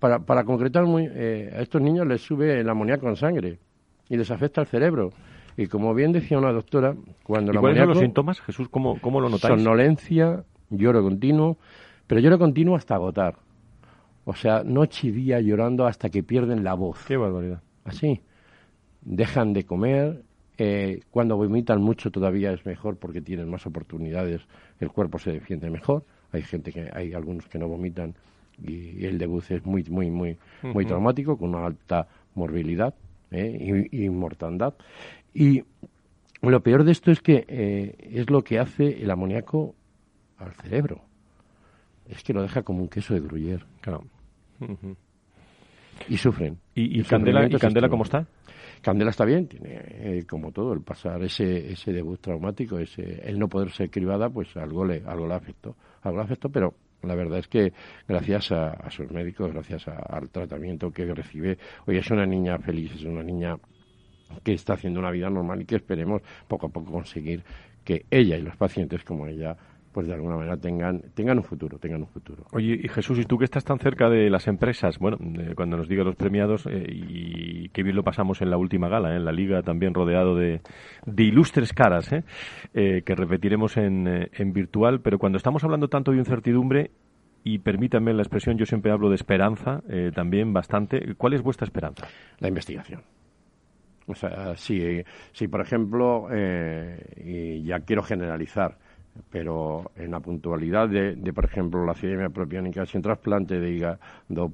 para, para concretar, muy, a estos niños les sube el amoníaco con sangre y les afecta el cerebro. Y como bien decía una doctora, cuando
¿Y cuáles son los síntomas, Jesús? ¿Cómo, cómo lo notáis?
Somnolencia, lloro continuo, pero lloro continuo hasta agotar. O sea, noche y día llorando hasta que pierden la voz.
Qué barbaridad.
Así. Dejan de comer. Eh, cuando vomitan mucho todavía es mejor porque tienen más oportunidades. El cuerpo se defiende mejor. Hay gente que, hay algunos que no vomitan y, el debut es muy, muy, muy, muy traumático con una alta morbilidad eh, y, mortandad. Y lo peor de esto es que eh, es lo que hace el amoníaco al cerebro. Es que lo deja como un queso de gruyere.
Claro.
Y sufren.
¿Y, Candela, Candela cómo está?
Candela está bien, tiene eh, como todo, el pasar ese, ese debut traumático, ese, el no poder ser cribada, pues algo le, algo le afectó, algo le afectó, pero la verdad es que gracias a, sus médicos, gracias al tratamiento que recibe, hoy es una niña feliz, es una niña que está haciendo una vida normal y que esperemos poco a poco conseguir que ella y los pacientes como ella pues de alguna manera tengan, tengan un futuro, tengan un futuro.
Oye, y Jesús, ¿y tú que estás tan cerca de las empresas? Bueno, cuando nos diga los premiados, eh, y qué bien lo pasamos en la última gala, ¿eh? en la liga también rodeado de, de ilustres caras, ¿eh? eh que repetiremos en, en virtual, pero cuando estamos hablando tanto de incertidumbre, y permítanme la expresión, yo siempre hablo de esperanza, también bastante, ¿cuál es vuestra esperanza?
La investigación. O sea, si, si por ejemplo, y ya quiero generalizar, pero en la puntualidad de, por ejemplo, la ciudad propiónica sin trasplante de hígado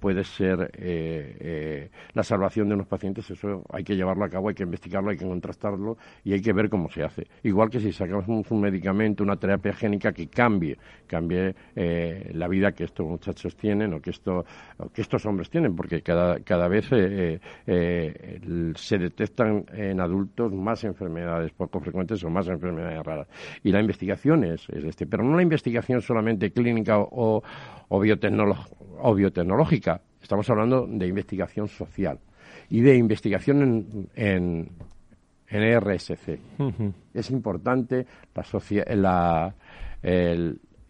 puede ser eh, eh, la salvación de unos pacientes, eso hay que llevarlo a cabo, hay que investigarlo, hay que contrastarlo y hay que ver cómo se hace. Igual que si sacamos un, medicamento, una terapia génica que cambie, cambie eh, la vida que estos muchachos tienen o que, esto, que estos hombres tienen, porque cada, cada vez se detectan en adultos más enfermedades poco frecuentes o más enfermedades raras. Y la investigación es, este, pero no la investigación solamente clínica o, o, biotecnológica. Estamos hablando de investigación social y de investigación en, en, en ERSC. Es importante la,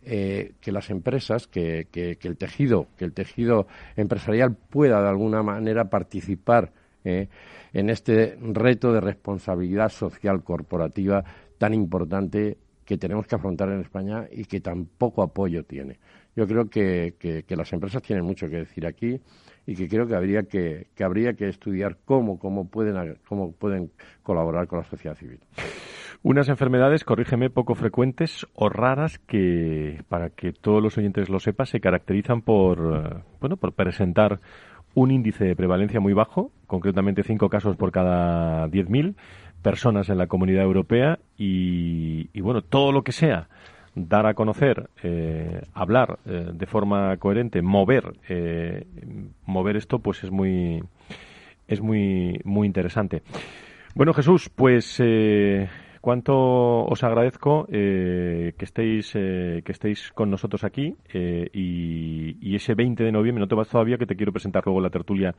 eh, que las empresas, que, que, el tejido, que el tejido empresarial pueda de alguna manera participar eh, en este reto de responsabilidad social corporativa tan importante que tenemos que afrontar en España y que tan poco apoyo tiene. Yo creo que, las empresas tienen mucho que decir aquí y que creo que habría que, habría que estudiar cómo, cómo, pueden, cómo pueden colaborar con la sociedad civil.
Unas enfermedades, corrígeme, poco frecuentes o raras que, para que todos los oyentes lo sepan, se caracterizan por, eh, bueno, por presentar un índice de prevalencia muy bajo, concretamente cinco casos por cada 10.000 personas en la comunidad europea y, bueno, todo lo que sea dar a conocer, eh, hablar eh, de forma coherente, mover, eh, mover esto, pues es muy, es muy, muy interesante. Bueno, Jesús, pues cuánto os agradezco que estéis que estéis con nosotros aquí y, y, ese 20 de noviembre no te vas todavía que te quiero presentar luego la tertulia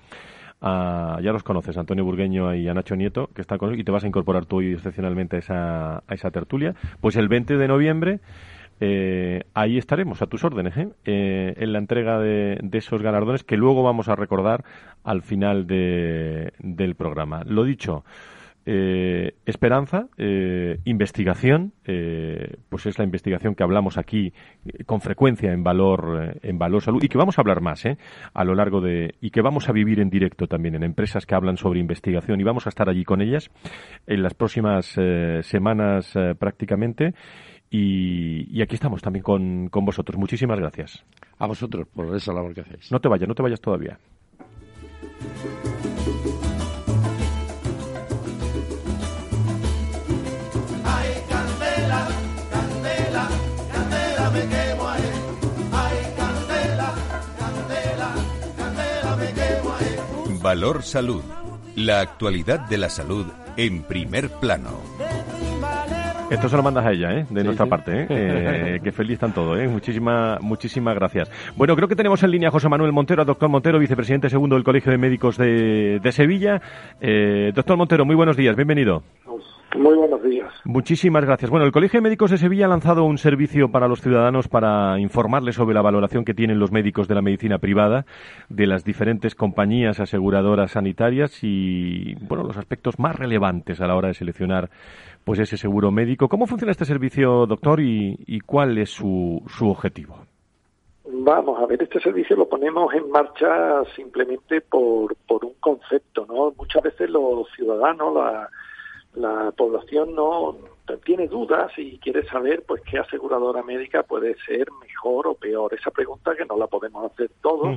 ya los conoces, Antonio Burgueño y a Nacho Nieto, que están con y te vas a incorporar tú hoy excepcionalmente a esa, a esa tertulia. Pues el 20 de noviembre eh, ahí estaremos a tus órdenes ¿eh? Eh, en la entrega de, de, esos galardones que luego vamos a recordar al final de, del programa. Lo dicho, eh, esperanza, eh, investigación, eh, pues es la investigación que hablamos aquí con frecuencia en valor, en valor salud y que vamos a hablar más a lo largo de y que vamos a vivir en directo también en empresas que hablan sobre investigación y vamos a estar allí con ellas en las próximas semanas prácticamente. Y, y, aquí estamos también con, con vosotros. Muchísimas gracias.
A vosotros por esa labor que hacéis.
No te vayas, no te vayas todavía.
Valor Salud. La actualidad de la salud en primer plano.
Esto se lo mandas a ella, ¿eh? de nuestra parte. ¿eh? ¿eh? que feliz están todos. ¿eh? Muchísimas, muchísimas gracias. Bueno, creo que tenemos en línea a José Manuel Montero, doctor Montero, vicepresidente segundo del Colegio de Médicos de, de Sevilla. Eh, doctor Montero, muy buenos días, bienvenido.
Muy buenos días.
Muchísimas gracias. Bueno, el Colegio de Médicos de Sevilla ha lanzado un servicio para los ciudadanos para informarles sobre la valoración que tienen los médicos de la medicina privada, de las diferentes compañías aseguradoras sanitarias y, bueno, los aspectos más relevantes a la hora de seleccionar pues ese seguro médico. ¿Cómo funciona este servicio, doctor, y, cuál es su, su objetivo?
Vamos a ver, este servicio lo ponemos en marcha simplemente por, por un concepto, ¿no? Muchas veces los ciudadanos, la la población no tiene dudas y quiere saber pues qué aseguradora médica puede ser mejor o peor. Esa pregunta que no la podemos hacer todos,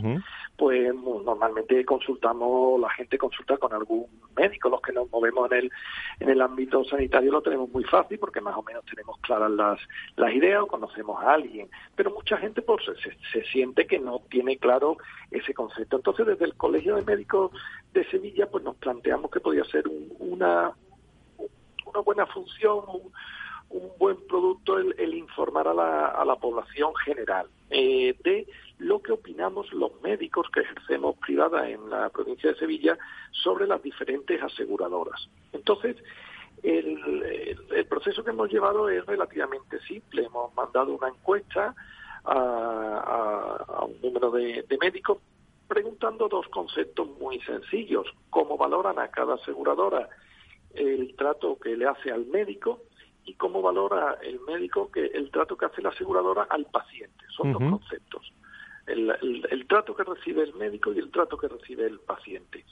pues normalmente consultamos, la gente consulta con algún médico, los que nos movemos en el en el ámbito sanitario lo tenemos muy fácil porque más o menos tenemos claras las las ideas o conocemos a alguien, pero mucha gente pues se, se siente que no tiene claro ese concepto. Entonces desde el Colegio de Médicos de Sevilla pues nos planteamos que podía ser una una buena función, un, buen producto el, informar a la, a la, población general eh, de lo que opinamos los médicos que ejercemos privada en la provincia de Sevilla sobre las diferentes aseguradoras. Entonces, el, el, proceso que hemos llevado es relativamente simple. Hemos mandado una encuesta a, a, un número de, de médicos preguntando dos conceptos muy sencillos. ¿Cómo valoran a cada aseguradora el trato que le hace al médico y cómo valora el médico que el trato que hace la aseguradora al paciente. Son dos conceptos. El, el, trato que recibe el médico y el trato que recibe el paciente.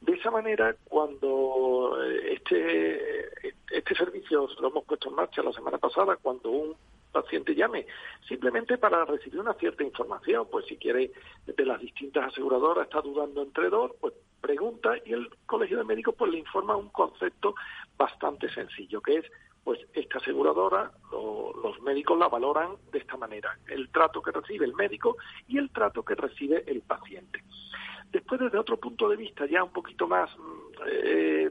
De esa manera, cuando eh, este, este servicio lo hemos puesto en marcha la semana pasada, cuando un paciente llame, simplemente para recibir una cierta información, pues si quiere de las distintas aseguradoras, está dudando entre dos, pues pregunta y el colegio de médicos pues le informa un concepto bastante sencillo, que es pues esta aseguradora, los médicos la valoran de esta manera, el trato que recibe el médico y el trato que recibe el paciente. Después, desde otro punto de vista ya un poquito más, eh,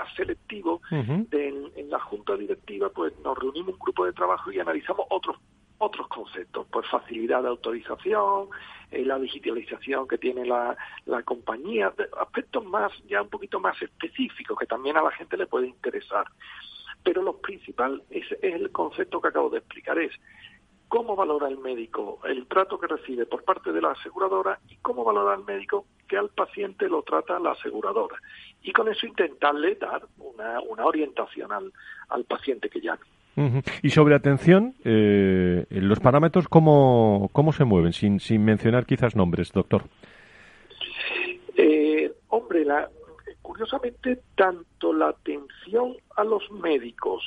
más selectivo, en, la junta directiva, pues nos reunimos un grupo de trabajo y analizamos otros otros conceptos, pues facilidad de autorización, eh, la digitalización que tiene la, la compañía, aspectos más, ya un poquito más específicos que también a la gente le puede interesar. Pero lo principal es, el concepto que acabo de explicar, es cómo valora el médico el trato que recibe por parte de la aseguradora y cómo valora el médico que al paciente lo trata la aseguradora. Y con eso intentarle dar una, una orientación al, al paciente que llame.
Y sobre atención, eh, los parámetros, ¿cómo, ¿cómo se mueven? Sin, sin mencionar quizás nombres, doctor.
Eh, hombre, la, curiosamente, tanto la atención a los médicos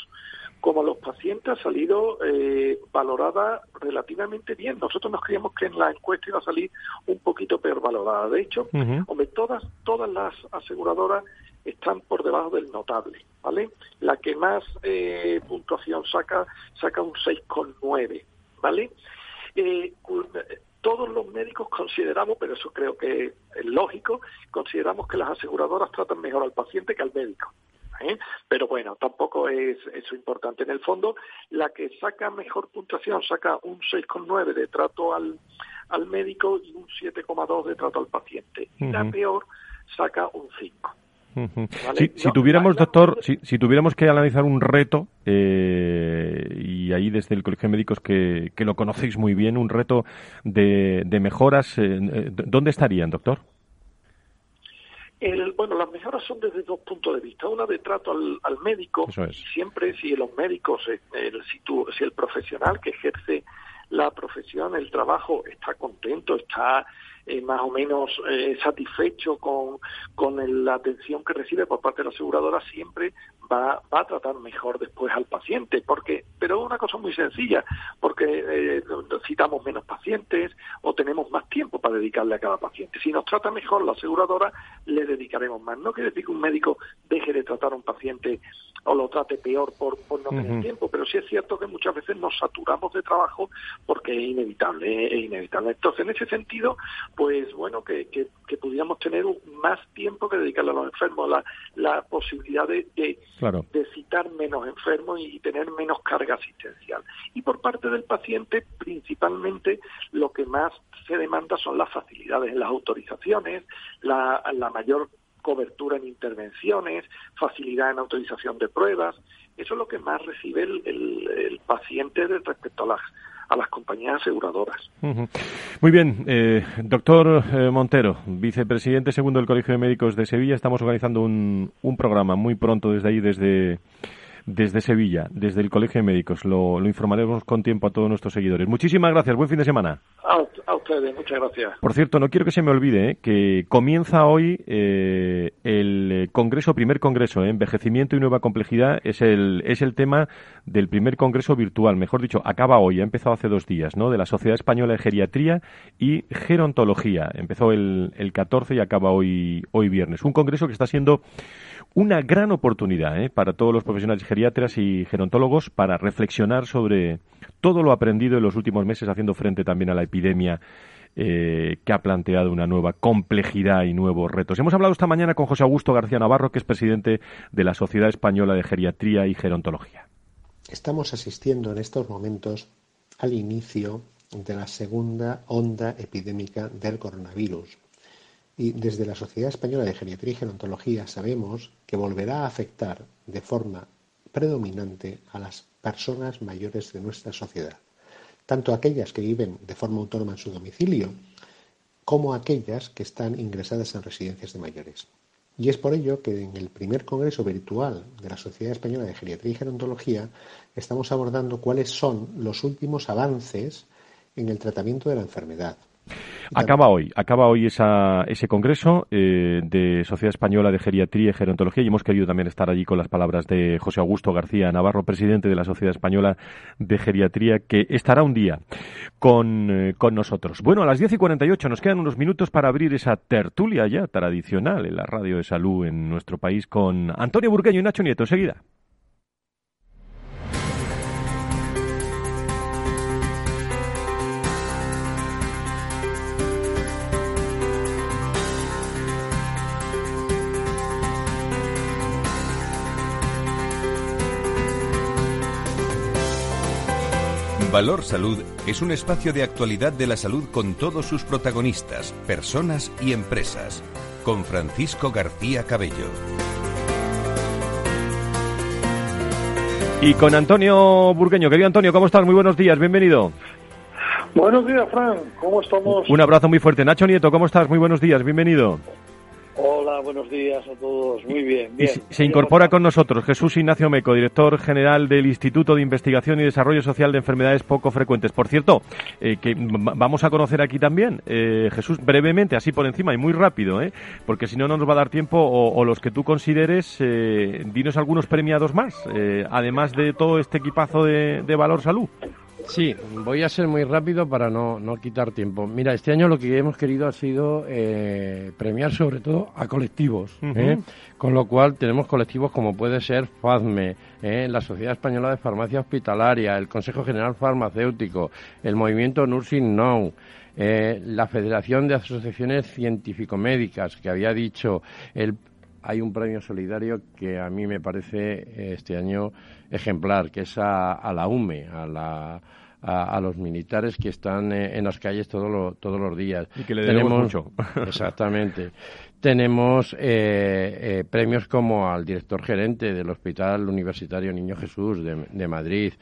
como a los pacientes ha salido eh, valorada relativamente bien. Nosotros nos creíamos que en la encuesta iba a salir un poquito peor valorada. De hecho, hombre, todas, todas las aseguradoras están por debajo del notable, ¿vale? La que más eh, puntuación saca, saca un 6,9, ¿vale? Eh, todos los médicos consideramos, pero eso creo que es lógico, consideramos que las aseguradoras tratan mejor al paciente que al médico. ¿Eh? Pero bueno, tampoco es eso importante. En el fondo, la que saca mejor puntuación saca un 6,9 de trato al, al médico y un 7,2 de trato al paciente. Y la peor saca un 5
si, tuviéramos, doctor, si, tuviéramos que analizar un reto, eh, y ahí desde el Colegio de Médicos que, lo conocéis muy bien, un reto de, mejoras, eh, eh, ¿dónde estarían, doctor?
Bueno, las mejoras son desde dos puntos de vista. Una de trato al, médico, siempre si los médicos, el, si, si el profesional que ejerce la profesión, el trabajo, está contento, está eh, más o menos eh, satisfecho con, con la atención que recibe por parte de la aseguradora, siempre va, va a tratar mejor después al paciente. porque Pero es una cosa muy sencilla, porque eh, citamos menos pacientes o tenemos más tiempo para dedicarle a cada paciente. Si nos trata mejor la aseguradora, le dedicaremos más. No quiere decir que un médico deje de tratar a un paciente o lo trate peor por, por no tener tiempo, pero sí es cierto que muchas veces nos saturamos de trabajo porque es inevitable, es inevitable. Entonces, en ese sentido, pues bueno, que, que, pudiéramos tener más tiempo que dedicarle a los enfermos, la, la posibilidad de, de, citar menos enfermos y tener menos carga asistencial. Y por parte del paciente, principalmente, lo que más se demanda son las facilidades en las autorizaciones, la, la mayor cobertura en intervenciones, facilidad en autorización de pruebas. Eso es lo que más recibe el, el paciente respecto a las a las compañías aseguradoras.
Muy bien, eh, doctor eh, Montero, vicepresidente segundo del Colegio de Médicos de Sevilla, estamos organizando un, un programa muy pronto desde ahí, desde desde Sevilla, desde el Colegio de Médicos. Lo, informaremos con tiempo a todos nuestros seguidores. Muchísimas gracias. Buen fin de semana.
A, ustedes, muchas gracias.
Por cierto, no quiero que se me olvide eh, que comienza hoy eh, el Congreso, primer Congreso, eh, Envejecimiento y Nueva Complejidad. Es el, es el tema del primer Congreso virtual. Mejor dicho, acaba hoy, ha empezado hace dos días, ¿no? De la Sociedad Española de Geriatría y Gerontología. Empezó el, el 14 y acaba hoy, hoy viernes. Un congreso que está siendo una gran oportunidad ¿eh? para todos los profesionales geriatras y gerontólogos para reflexionar sobre todo lo aprendido en los últimos meses haciendo frente también a la epidemia eh, que ha planteado una nueva complejidad y nuevos retos. Hemos hablado esta mañana con José Augusto García Navarro, que es presidente de la Sociedad Española de Geriatría y Gerontología.
Estamos asistiendo en estos momentos al inicio de la segunda onda epidémica del coronavirus y desde la Sociedad Española de Geriatría y Gerontología sabemos que volverá a afectar de forma predominante a las personas mayores de nuestra sociedad, tanto aquellas que viven de forma autónoma en su domicilio como aquellas que están ingresadas en residencias de mayores. Y es por ello que en el primer Congreso Virtual de la Sociedad Española de Geriatría y Gerontología estamos abordando cuáles son los últimos avances en el tratamiento de la enfermedad,
Acaba hoy, acaba hoy esa, ese congreso eh, de Sociedad Española de Geriatría y Gerontología y hemos querido también estar allí con las palabras de José Augusto García Navarro, presidente de la Sociedad Española de Geriatría, que estará un día con, eh, con nosotros. Bueno, a las 10 y 48 nos quedan unos minutos para abrir esa tertulia ya tradicional en la radio de salud en nuestro país con Antonio Burgueño y Nacho Nieto. Enseguida.
Valor Salud es un espacio de actualidad de la salud con todos sus protagonistas, personas y empresas. Con Francisco García Cabello.
Y con Antonio Burgueño. Querido Antonio, ¿cómo estás? Muy buenos días, bienvenido.
Buenos días, Fran. ¿Cómo estamos?
Un abrazo muy fuerte. Nacho Nieto, ¿cómo estás? Muy buenos días, bienvenido.
Hola, buenos días a todos. Muy bien, bien.
se incorpora con nosotros Jesús Ignacio Meco, director general del Instituto de Investigación y Desarrollo Social de Enfermedades Poco Frecuentes. Por cierto, eh, que vamos a conocer aquí también, eh, Jesús, brevemente, así por encima y muy rápido, eh, porque si no, no nos va a dar tiempo, o, los que tú consideres, dinos algunos premiados más, además de todo este equipazo de, de Valor Salud.
Sí, voy a ser muy rápido para no, no quitar tiempo. Mira, este año lo que hemos querido ha sido eh, premiar sobre todo a colectivos, ¿eh? con lo cual tenemos colectivos como puede ser FADME, ¿eh? la Sociedad Española de Farmacia Hospitalaria, el Consejo General Farmacéutico, el Movimiento Nursing Now, la Federación de Asociaciones Científico-Médicas, que había dicho el hay un premio solidario que a mí me parece este año ejemplar, que es a, la UME, a la a, los militares que están eh, en las calles todos los días.
Y que le tenemos mucho.
Exactamente. tenemos eh, eh, premios como al director gerente del Hospital Universitario Niño Jesús de, Madrid,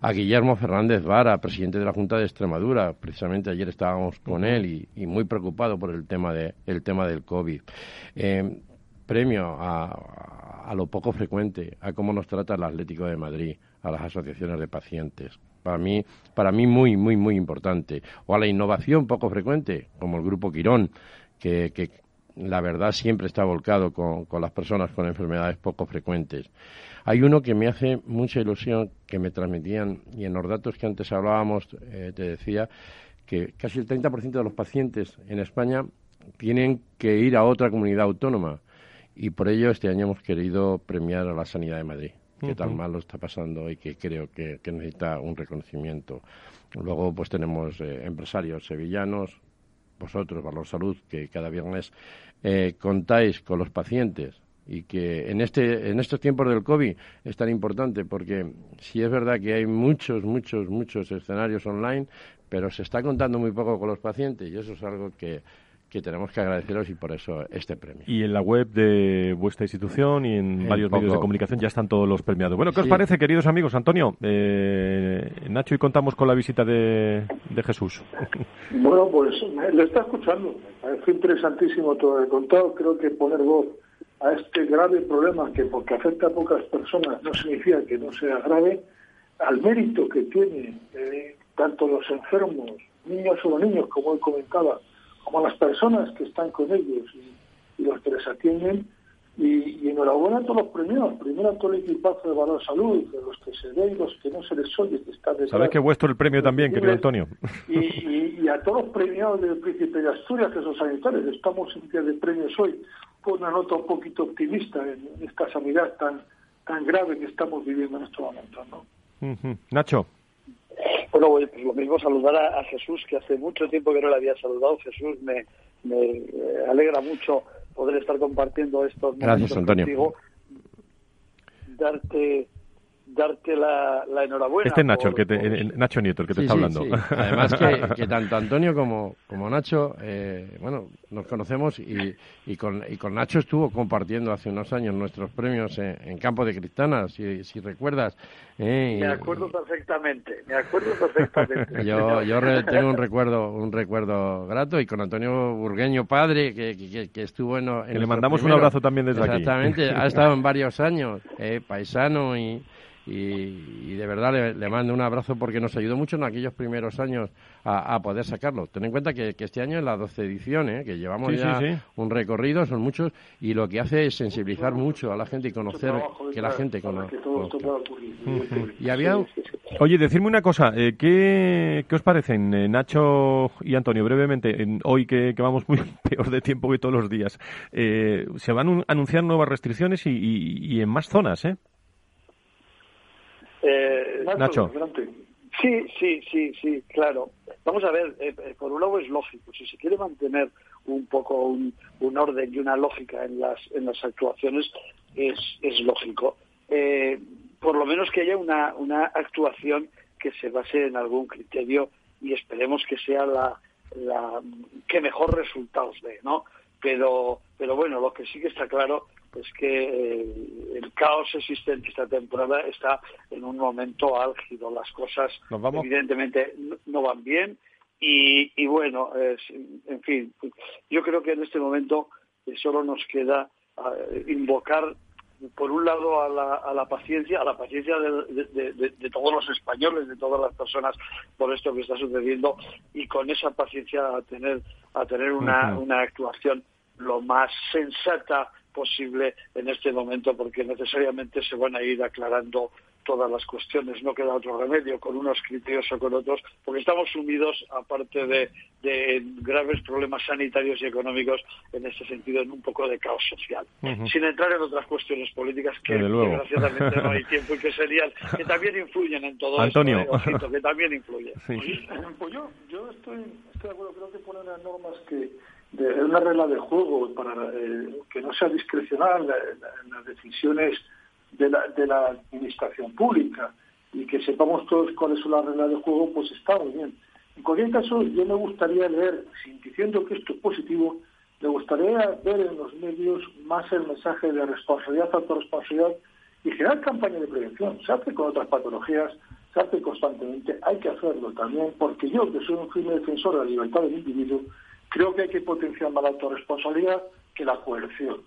a Guillermo Fernández Vara, presidente de la Junta de Extremadura. Precisamente ayer estábamos con él y, muy preocupado por el tema, de, el tema del COVID. Premio a, a lo poco frecuente, a cómo nos trata el Atlético de Madrid, a las asociaciones de pacientes. Para mí, para mí muy, muy, muy importante. O a la innovación poco frecuente, como el Grupo Quirón, que, que la verdad siempre está volcado con, con, las personas con enfermedades poco frecuentes. Hay uno que me hace mucha ilusión, que me transmitían, y en los datos que antes hablábamos, eh, te decía, que casi el 30% de los pacientes en España tienen que ir a otra comunidad autónoma y por ello este año hemos querido premiar a la Sanidad de Madrid, que tan mal lo está pasando y que creo que, necesita un reconocimiento. Luego pues tenemos eh, empresarios sevillanos, vosotros, Valor Salud, que cada viernes eh, contáis con los pacientes y que en este en estos tiempos del COVID es tan importante porque si es verdad que hay muchos muchos muchos escenarios online pero se está contando muy poco con los pacientes y eso es algo que que tenemos que agradeceros y por eso este premio.
Y en la web de vuestra institución y en, varios medios de comunicación ya están todos los premiados. Bueno, ¿qué os parece, queridos amigos? Antonio, eh, Nacho, y contamos con la visita de, Jesús.
Bueno, pues le está escuchando. Me parece interesantísimo todo lo que he contado. Creo que poner voz a este grave problema que porque afecta a pocas personas no significa que no sea grave, al mérito que tiene eh, tanto los enfermos, niños o niños, como él comentaba, como las personas que están con ellos y, los que les atienden. Y, enhorabuena a todos los premios, primero a todo el equipazo de Valor Salud, de los que se ve y los que no se les oye, que están detrás.
Sabes que vuestro el premio también, querido Antonio.
Y, a todos los premiados del Príncipe de Asturias, que son sanitarios, estamos en día de premios hoy, con una nota un poquito optimista en, esta sanidad tan, tan grave que estamos viviendo en estos momentos. ¿no?
Nacho.
Bueno, pues lo mismo saludar a, Jesús, que hace mucho tiempo que no le había saludado. Jesús, me, me eh, alegra mucho poder estar compartiendo estos
momentos Gracias, Antonio. contigo.
Darte darte la, enhorabuena.
Este es Nacho, el que te, Nacho Nieto, el que te está hablando.
Además que, tanto Antonio como, como Nacho, eh, bueno, nos conocemos y, y, con, y con Nacho estuvo compartiendo hace unos años nuestros premios en, Campo de Cristana, si, si recuerdas.
Eh, me acuerdo perfectamente, me acuerdo perfectamente.
yo yo tengo un recuerdo un recuerdo grato y con Antonio Burgueño, padre, que, que, estuvo en... en
le mandamos un abrazo también desde
aquí. Exactamente, ha estado en varios años, eh, paisano y y, de verdad le, mando un abrazo porque nos ayudó mucho en aquellos primeros años a, poder sacarlo. Ten en cuenta que, este año es la 12 edición, ¿eh? que llevamos ya un recorrido, son muchos, y lo que hace es sensibilizar mucho a la gente y conocer que la gente conoce. Y había...
Oye, decirme una cosa, eh, ¿qué, ¿qué, os parecen, eh, Nacho y Antonio, brevemente, en, hoy que, vamos muy peor de tiempo que todos los días? Eh, se van a anunciar nuevas restricciones y, y en más zonas, ¿eh?
Eh, Nacho. Sí, sí, sí, sí, claro. Vamos a ver, eh, eh, por un lado es lógico, si se quiere mantener un poco un, orden y una lógica en las, en las actuaciones, es, es lógico. por lo menos que haya una, una actuación que se base en algún criterio y esperemos que sea la, la que mejor resultados dé, ¿no? Pero, pero bueno, lo que sí que está claro es que eh, el caos existente esta temporada está en un momento álgido. Las cosas evidentemente no van bien y, bueno, en fin, yo creo que en este momento eh, solo nos queda eh, invocar por un lado a la, a la paciencia, a la paciencia de, todos los españoles, de todas las personas por esto que está sucediendo y con esa paciencia a tener a tener una, una actuación lo más sensata posible en este momento porque necesariamente se van a ir aclarando todas las cuestiones, no queda otro remedio con unos criterios o con otros, porque estamos sumidos, aparte de, graves problemas sanitarios y económicos, en este sentido, en un poco de caos social. Sin entrar en otras cuestiones políticas que desgraciadamente no hay tiempo y que serían, que también influyen en todo
Antonio.
esto, que también influyen.
Pues yo, yo estoy, estoy de acuerdo, creo que ponen las normas que de una regla de juego para eh, que no sea discrecional en las decisiones de la, de la administración pública y que sepamos todos cuáles son las reglas de juego, pues está muy bien. En cualquier caso, yo me gustaría leer, diciendo que esto es positivo, me gustaría ver en los medios más el mensaje de responsabilidad, autorresponsabilidad y generar campaña de prevención. Se hace con otras patologías, se hace constantemente, hay que hacerlo también, porque yo, que soy un firme defensor de la libertad del individuo, Creo que hay que potenciar más la autorresponsabilidad que la coerción,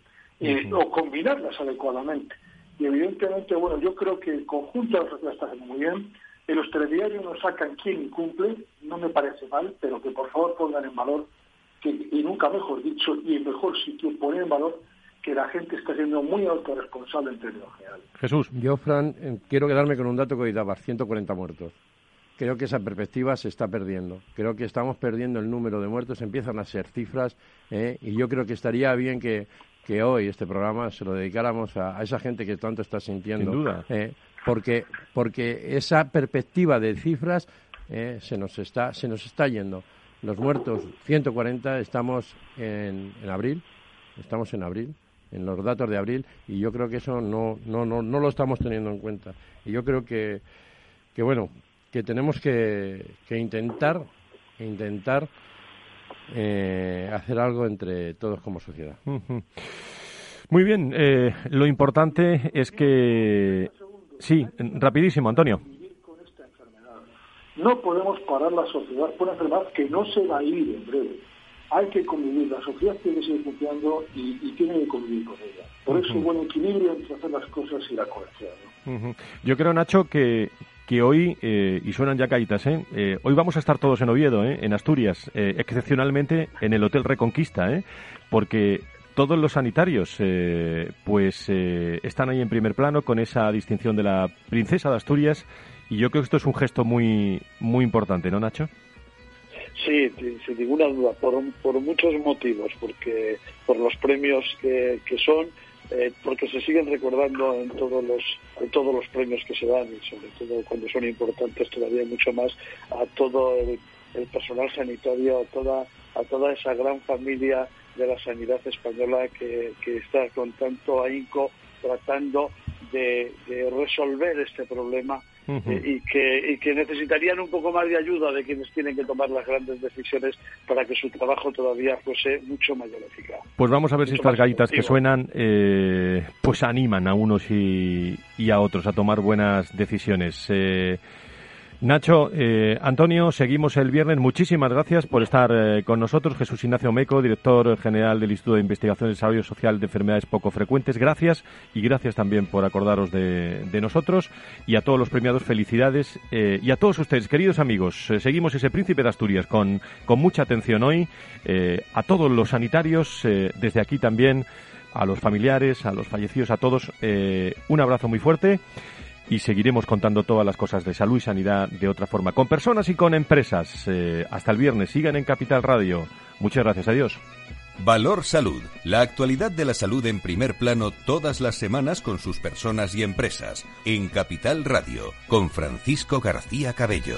o combinarlas adecuadamente. Y evidentemente, bueno, yo creo que el conjunto de las reglas está muy bien. En los telediarios nos sacan quién incumple, no me parece mal, pero que por favor pongan en valor, que, y nunca mejor dicho, y en mejor sitio poner en valor que la gente está siendo muy autorresponsable en términos generales.
Jesús.
Yo, Fran, eh, quiero quedarme con un dato que hoy daba, 140 muertos creo que esa perspectiva se está perdiendo. Creo que estamos perdiendo el número de muertos, empiezan a ser cifras ¿eh? y yo creo que estaría bien que, hoy este programa se lo dedicáramos a, esa gente que tanto está sintiendo.
Sin duda.
¿eh? porque, porque esa perspectiva de cifras ¿eh? se, nos está, se nos está yendo. Los muertos, 140, estamos en, en abril, estamos en abril en los datos de abril y yo creo que eso no no no no lo estamos teniendo en cuenta y yo creo que que bueno que tenemos que, intentar intentar eh, hacer algo entre todos como sociedad.
Muy bien, eh, lo importante es que sí, rapidísimo, Antonio.
No podemos parar la sociedad por una enfermedad que no se va a ir en breve. Hay que convivir, la sociedad tiene que seguir funcionando y, tiene que convivir con ella. Por eso un buen equilibrio entre hacer las cosas y la cohesión.
Yo creo, Nacho, que, que hoy, eh, y suenan ya caitas, ¿eh? ¿eh? hoy vamos a estar todos en Oviedo, ¿eh? en Asturias, eh, excepcionalmente en el Hotel Reconquista, ¿eh? porque todos los sanitarios pues están ahí en primer plano con esa distinción de la princesa de Asturias y yo creo que esto es un gesto muy muy importante, ¿no, Nacho?
Sí, sin ninguna duda, por, por muchos motivos, porque por los premios que, que son, eh, porque se siguen recordando en todos los en todos los premios que se dan y sobre todo cuando son importantes todavía mucho más a todo el, personal sanitario a toda a toda esa gran familia de la sanidad española que, que está con tanto ahínco tratando de resolver este problema eh, y, que, y que necesitarían un poco más de ayuda de quienes tienen que tomar las grandes decisiones para que su trabajo todavía fuese mucho mayor eficaz.
Pues vamos a ver si estas gaitas que suenan eh, pues animan a unos y, y, a otros a tomar buenas decisiones. Eh, Nacho, eh, Antonio, seguimos el viernes. Muchísimas gracias por estar eh, con nosotros. Jesús Ignacio Meco, director general del Instituto de Investigación y Desarrollo Social de Enfermedades Poco Frecuentes. Gracias y gracias también por acordaros de, nosotros. Y a todos los premiados, felicidades. Eh, y a todos ustedes, queridos amigos, seguimos ese príncipe de Asturias con, con mucha atención hoy. a todos los sanitarios, desde aquí también, a los familiares, a los fallecidos, a todos, un abrazo muy fuerte y seguiremos contando todas las cosas de salud y sanidad de otra forma, con personas y con empresas. Eh, hasta el viernes, sigan en Capital Radio. Muchas gracias, adiós.
Valor Salud, la actualidad de la salud en primer plano todas las semanas con sus personas y empresas, en Capital Radio, con Francisco García Cabello.